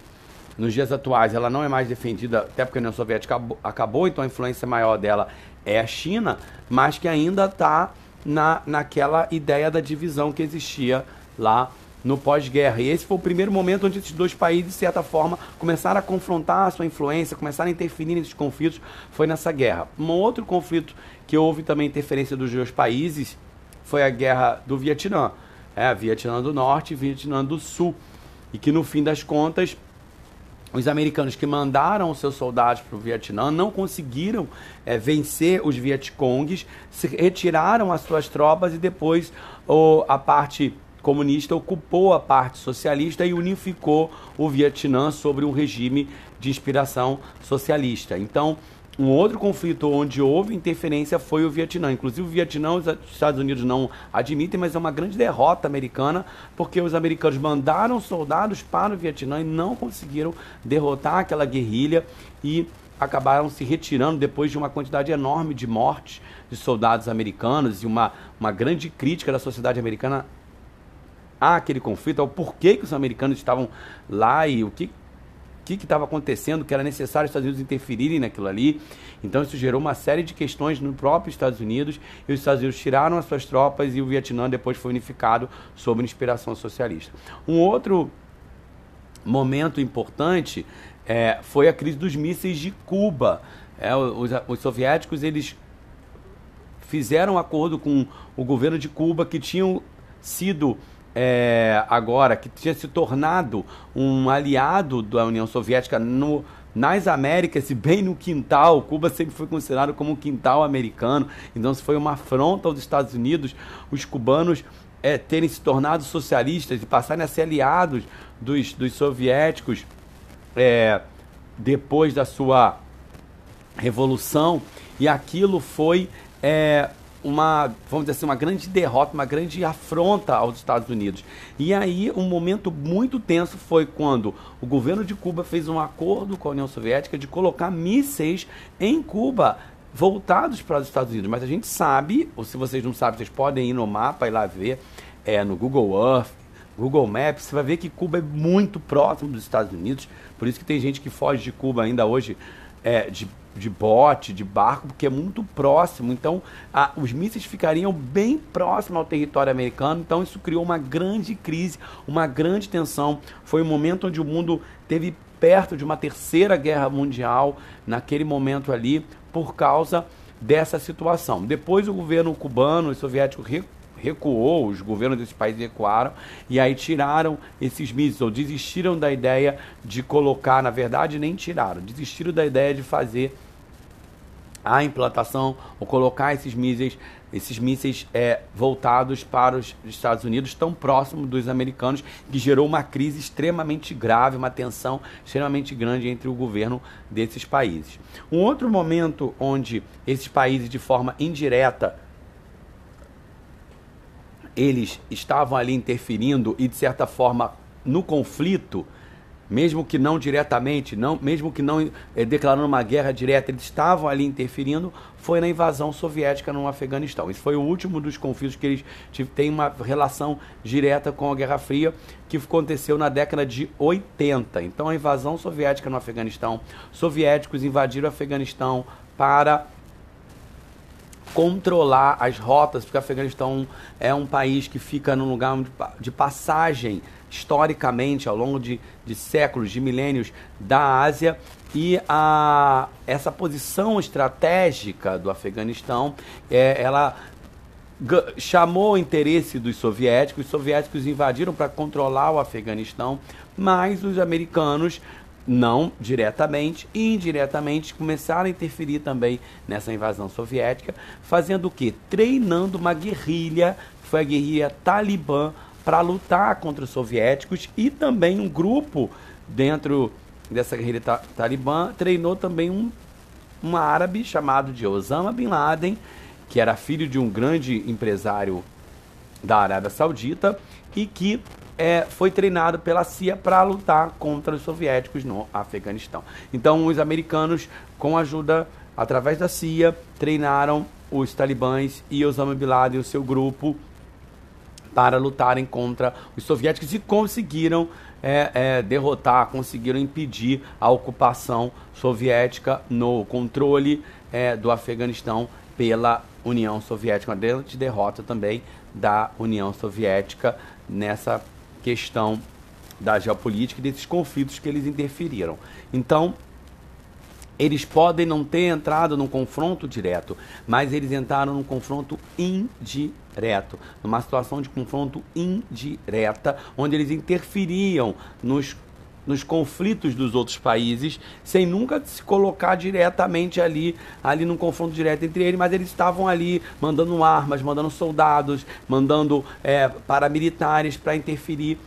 nos dias atuais ela não é mais defendida, até porque a União Soviética acabou, acabou então a influência maior dela é a China, mas que ainda está na, naquela ideia da divisão que existia lá no pós-guerra. E esse foi o primeiro momento onde esses dois países, de certa forma, começaram a confrontar a sua influência, começaram a interferir nesses conflitos, foi nessa guerra. Um outro conflito que houve também interferência dos dois países foi a guerra do Vietnã. É, Vietnã do Norte e Vietnã do Sul. E que no fim das contas, os americanos que mandaram os seus soldados para o Vietnã não conseguiram é, vencer os Vietcongues, se retiraram as suas tropas e depois o, a parte comunista ocupou a parte socialista e unificou o Vietnã sobre um regime de inspiração socialista. Então, um outro conflito onde houve interferência foi o Vietnã. Inclusive, o Vietnã, os Estados Unidos não admitem, mas é uma grande derrota americana, porque os americanos mandaram soldados para o Vietnã e não conseguiram derrotar aquela guerrilha e acabaram se retirando depois de uma quantidade enorme de mortes de soldados americanos e uma, uma grande crítica da sociedade americana aquele conflito, ao porquê que os americanos estavam lá e o que que estava acontecendo, que era necessário os Estados Unidos interferirem naquilo ali. Então isso gerou uma série de questões no próprio Estados Unidos e os Estados Unidos tiraram as suas tropas e o Vietnã depois foi unificado sob inspiração socialista. Um outro momento importante é, foi a crise dos mísseis de Cuba. É, os, os soviéticos eles fizeram um acordo com o governo de Cuba que tinham sido é, agora, que tinha se tornado um aliado da União Soviética no, nas Américas e bem no quintal. Cuba sempre foi considerado como um quintal americano. Então, se foi uma afronta aos Estados Unidos, os cubanos é, terem se tornado socialistas e passarem a ser aliados dos, dos soviéticos é, depois da sua revolução. E aquilo foi é, uma, vamos dizer assim, uma grande derrota, uma grande afronta aos Estados Unidos. E aí, um momento muito tenso foi quando o governo de Cuba fez um acordo com a União Soviética de colocar mísseis em Cuba voltados para os Estados Unidos. Mas a gente sabe, ou se vocês não sabem, vocês podem ir no mapa e lá ver, é, no Google Earth, Google Maps, você vai ver que Cuba é muito próximo dos Estados Unidos. Por isso que tem gente que foge de Cuba ainda hoje é, de de bote, de barco, porque é muito próximo. Então, a, os mísseis ficariam bem próximo ao território americano. Então, isso criou uma grande crise, uma grande tensão. Foi um momento onde o mundo teve perto de uma terceira guerra mundial, naquele momento ali, por causa dessa situação. Depois, o governo cubano e soviético recuou, os governos desses países recuaram e aí tiraram esses mísseis, ou desistiram da ideia de colocar, na verdade nem tiraram, desistiram da ideia de fazer a implantação ou colocar esses mísseis, esses mísseis é, voltados para os Estados Unidos, tão próximo dos americanos, que gerou uma crise extremamente grave, uma tensão extremamente grande entre o governo desses países. Um outro momento onde esses países, de forma indireta, eles estavam ali interferindo e, de certa forma, no conflito, mesmo que não diretamente, não, mesmo que não é, declarando uma guerra direta, eles estavam ali interferindo, foi na invasão soviética no Afeganistão. Esse foi o último dos conflitos que eles têm uma relação direta com a Guerra Fria, que aconteceu na década de 80. Então, a invasão soviética no Afeganistão, soviéticos invadiram o Afeganistão para controlar as rotas, porque o Afeganistão é um país que fica num lugar de passagem historicamente, ao longo de, de séculos, de milênios, da Ásia. E a, essa posição estratégica do Afeganistão, é, ela chamou o interesse dos soviéticos, os soviéticos invadiram para controlar o Afeganistão, mas os americanos não diretamente e indiretamente começaram a interferir também nessa invasão soviética, fazendo o que? Treinando uma guerrilha, foi a guerrilha talibã, para lutar contra os soviéticos e também um grupo dentro dessa guerrilha ta talibã treinou também um, um árabe chamado de Osama Bin Laden, que era filho de um grande empresário da Arábia Saudita e que é, foi treinado pela CIA para lutar contra os soviéticos no Afeganistão. Então, os americanos, com ajuda, através da CIA, treinaram os talibãs e Osama Bin Laden e o seu grupo para lutarem contra os soviéticos e conseguiram é, é, derrotar, conseguiram impedir a ocupação soviética no controle é, do Afeganistão pela União Soviética, uma grande derrota também da União Soviética nessa questão da geopolítica e desses conflitos que eles interferiram. Então, eles podem não ter entrado num confronto direto, mas eles entraram num confronto indireto, numa situação de confronto indireta, onde eles interferiam nos nos conflitos dos outros países, sem nunca se colocar diretamente ali, ali num confronto direto entre eles, mas eles estavam ali mandando armas, mandando soldados, mandando é, paramilitares para interferir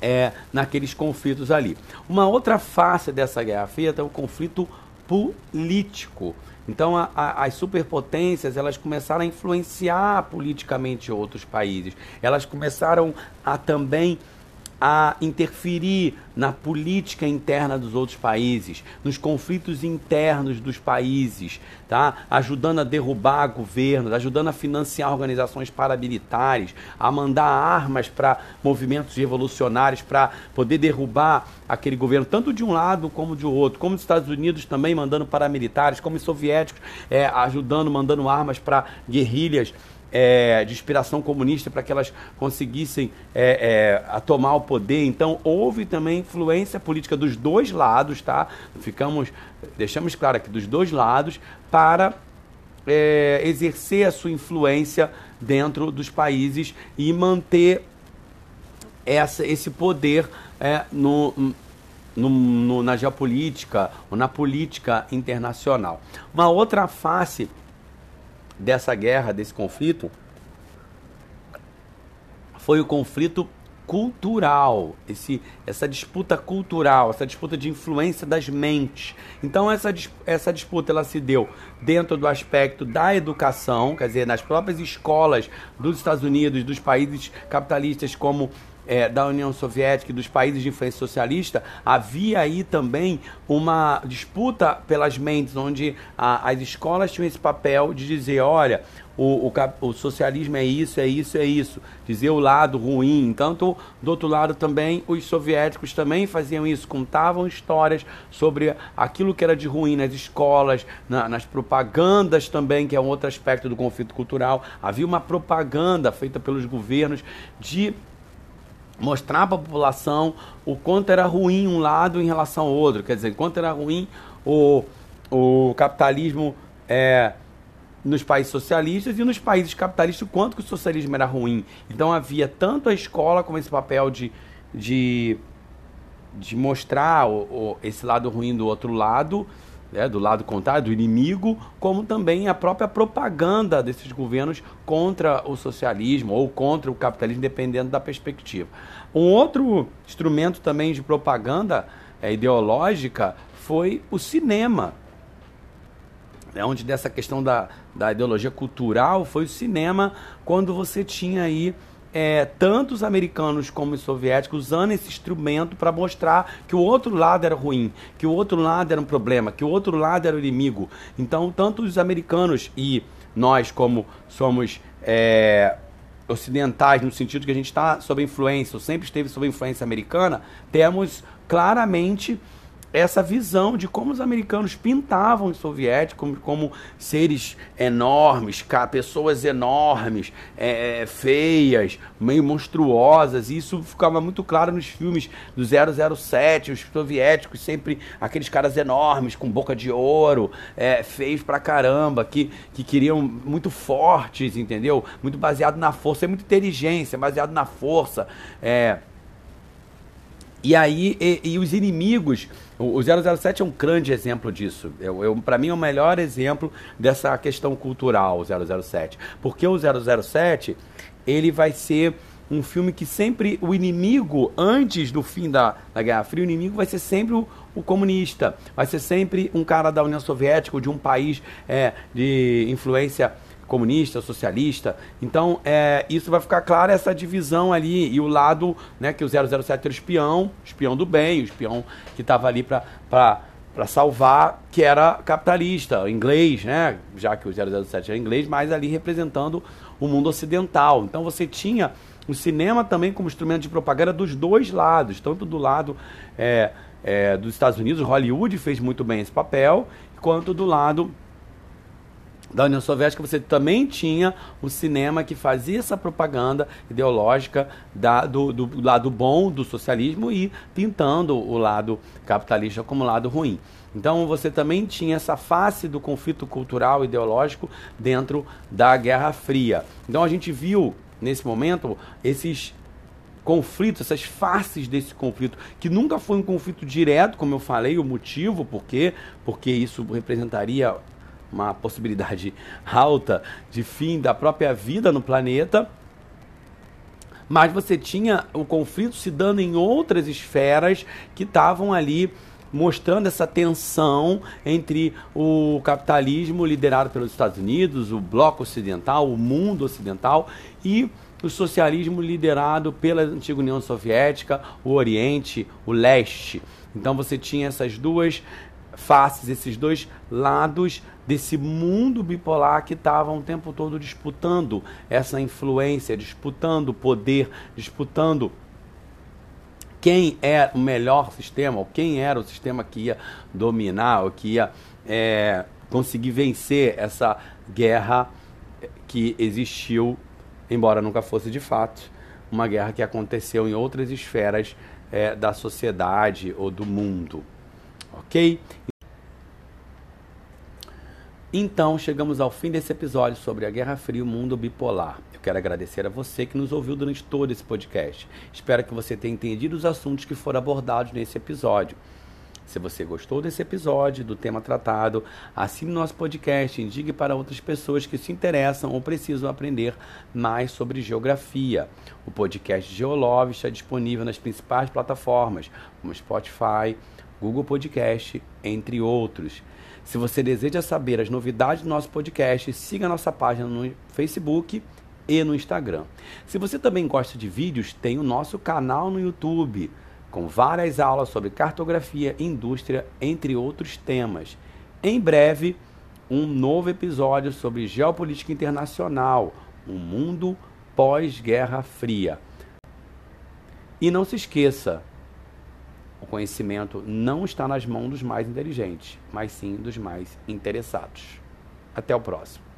é, naqueles conflitos ali. Uma outra face dessa Guerra Fria é o conflito político. Então a, a, as superpotências elas começaram a influenciar politicamente outros países. Elas começaram a também a interferir na política interna dos outros países, nos conflitos internos dos países, tá? ajudando a derrubar governos, ajudando a financiar organizações paramilitares, a mandar armas para movimentos revolucionários para poder derrubar aquele governo, tanto de um lado como de outro, como os Estados Unidos também mandando paramilitares, como os soviéticos é, ajudando, mandando armas para guerrilhas é, de inspiração comunista para que elas conseguissem é, é, tomar o poder. Então houve também influência política dos dois lados, tá? Ficamos, deixamos claro aqui dos dois lados para é, exercer a sua influência dentro dos países e manter essa, esse poder é, no, no, no, na geopolítica ou na política internacional. Uma outra face dessa guerra, desse conflito, foi o conflito cultural, esse, essa disputa cultural, essa disputa de influência das mentes. Então essa, essa disputa ela se deu dentro do aspecto da educação, quer dizer, nas próprias escolas dos Estados Unidos, dos países capitalistas como é, da União Soviética e dos países de influência socialista, havia aí também uma disputa pelas mentes, onde a, as escolas tinham esse papel de dizer, olha, o, o, o, socialismo é isso, é isso, é isso. Dizer o lado ruim. Enquanto, do outro lado também, os soviéticos também faziam isso, contavam histórias sobre aquilo que era de ruim nas escolas, na, nas propagandas também, que é um outro aspecto do conflito cultural. Havia uma propaganda feita pelos governos de mostrar para a população o quanto era ruim um lado em relação ao outro, quer dizer, quanto era ruim o, o capitalismo é, nos países socialistas e nos países capitalistas, o quanto que o socialismo era ruim. Então havia tanto a escola como esse papel de, de, de mostrar o, o, esse lado ruim do outro lado, né, do lado contrário, do inimigo, como também a própria propaganda desses governos contra o socialismo ou contra o capitalismo, dependendo da perspectiva. Um outro instrumento também de propaganda é, ideológica foi o cinema. É onde dessa questão da, da ideologia cultural foi o cinema, quando você tinha aí é, tanto os americanos como os soviéticos usando esse instrumento para mostrar que o outro lado era ruim, que o outro lado era um problema, que o outro lado era o inimigo. Então, tanto os americanos e nós, como somos é, ocidentais, no sentido que a gente está sob influência, ou sempre esteve sob influência americana, temos claramente essa visão de como os americanos pintavam os soviéticos como, como seres enormes, pessoas enormes, é, é feias, meio monstruosas. E isso ficava muito claro nos filmes do 007, os soviéticos sempre aqueles caras enormes, com boca de ouro, é, feios pra caramba, que, que queriam muito fortes, entendeu? Muito baseado na força, é muita inteligência, baseado na força. É, e aí, e, e os inimigos, o, o 007 é um grande exemplo disso. Eu, eu Para mim é o melhor exemplo dessa questão cultural, o 007. Porque o 007, ele vai ser um filme que sempre o inimigo, antes do fim da, da Guerra Fria, o inimigo vai ser sempre o, o comunista. Vai ser sempre um cara da União Soviética ou de um país é, de influência comunista, socialista. Então, é, isso vai ficar claro, essa divisão ali. E o lado né, que o 007 era espião, espião do bem, o espião que estava ali para para salvar, que era capitalista, inglês, né? Já que o 007 era inglês, mas ali representando o mundo ocidental. Então você tinha o cinema também como instrumento de propaganda dos dois lados, tanto do lado é, é, dos Estados Unidos, Hollywood fez muito bem esse papel, quanto do lado da União Soviética, você também tinha o cinema que fazia essa propaganda ideológica da, do, do, lado bom do socialismo e pintando o lado capitalista como lado ruim. Então você também tinha essa face do conflito cultural ideológico dentro da Guerra Fria. Então a gente viu nesse momento esses conflitos, essas faces desse conflito, que nunca foi um conflito direto, como eu falei, o motivo, por quê? Porque isso representaria uma possibilidade alta de fim da própria vida no planeta. Mas você tinha o conflito se dando em outras esferas que estavam ali mostrando essa tensão entre o capitalismo liderado pelos Estados Unidos, o bloco ocidental, o mundo ocidental e o socialismo liderado pela antiga União Soviética, o Oriente, o Leste. Então você tinha essas duas faces, esses dois lados desse mundo bipolar que estavam o tempo todo disputando essa influência, disputando poder, disputando quem é o melhor sistema, ou quem era o sistema que ia dominar, ou que ia é, conseguir vencer essa guerra que existiu, embora nunca fosse de fato, uma guerra que aconteceu em outras esferas é, da sociedade ou do mundo. Ok? Então, chegamos ao fim desse episódio sobre a Guerra Fria e o mundo bipolar. Eu quero agradecer a você que nos ouviu durante todo esse podcast. Espero que você tenha entendido os assuntos que foram abordados nesse episódio. Se você gostou desse episódio, do tema tratado, assine nosso podcast e indique para outras pessoas que se interessam ou precisam aprender mais sobre geografia. O podcast Geolove está disponível nas principais plataformas, como Spotify, Google Podcast, entre outros. Se você deseja saber as novidades do nosso podcast, siga nossa página no Facebook e no Instagram. Se você também gosta de vídeos, tem o nosso canal no YouTube, com várias aulas sobre cartografia, indústria, entre outros temas. Em breve, um novo episódio sobre geopolítica internacional, um mundo pós-Guerra Fria. E não se esqueça, o conhecimento não está nas mãos dos mais inteligentes, mas sim dos mais interessados. Até o próximo.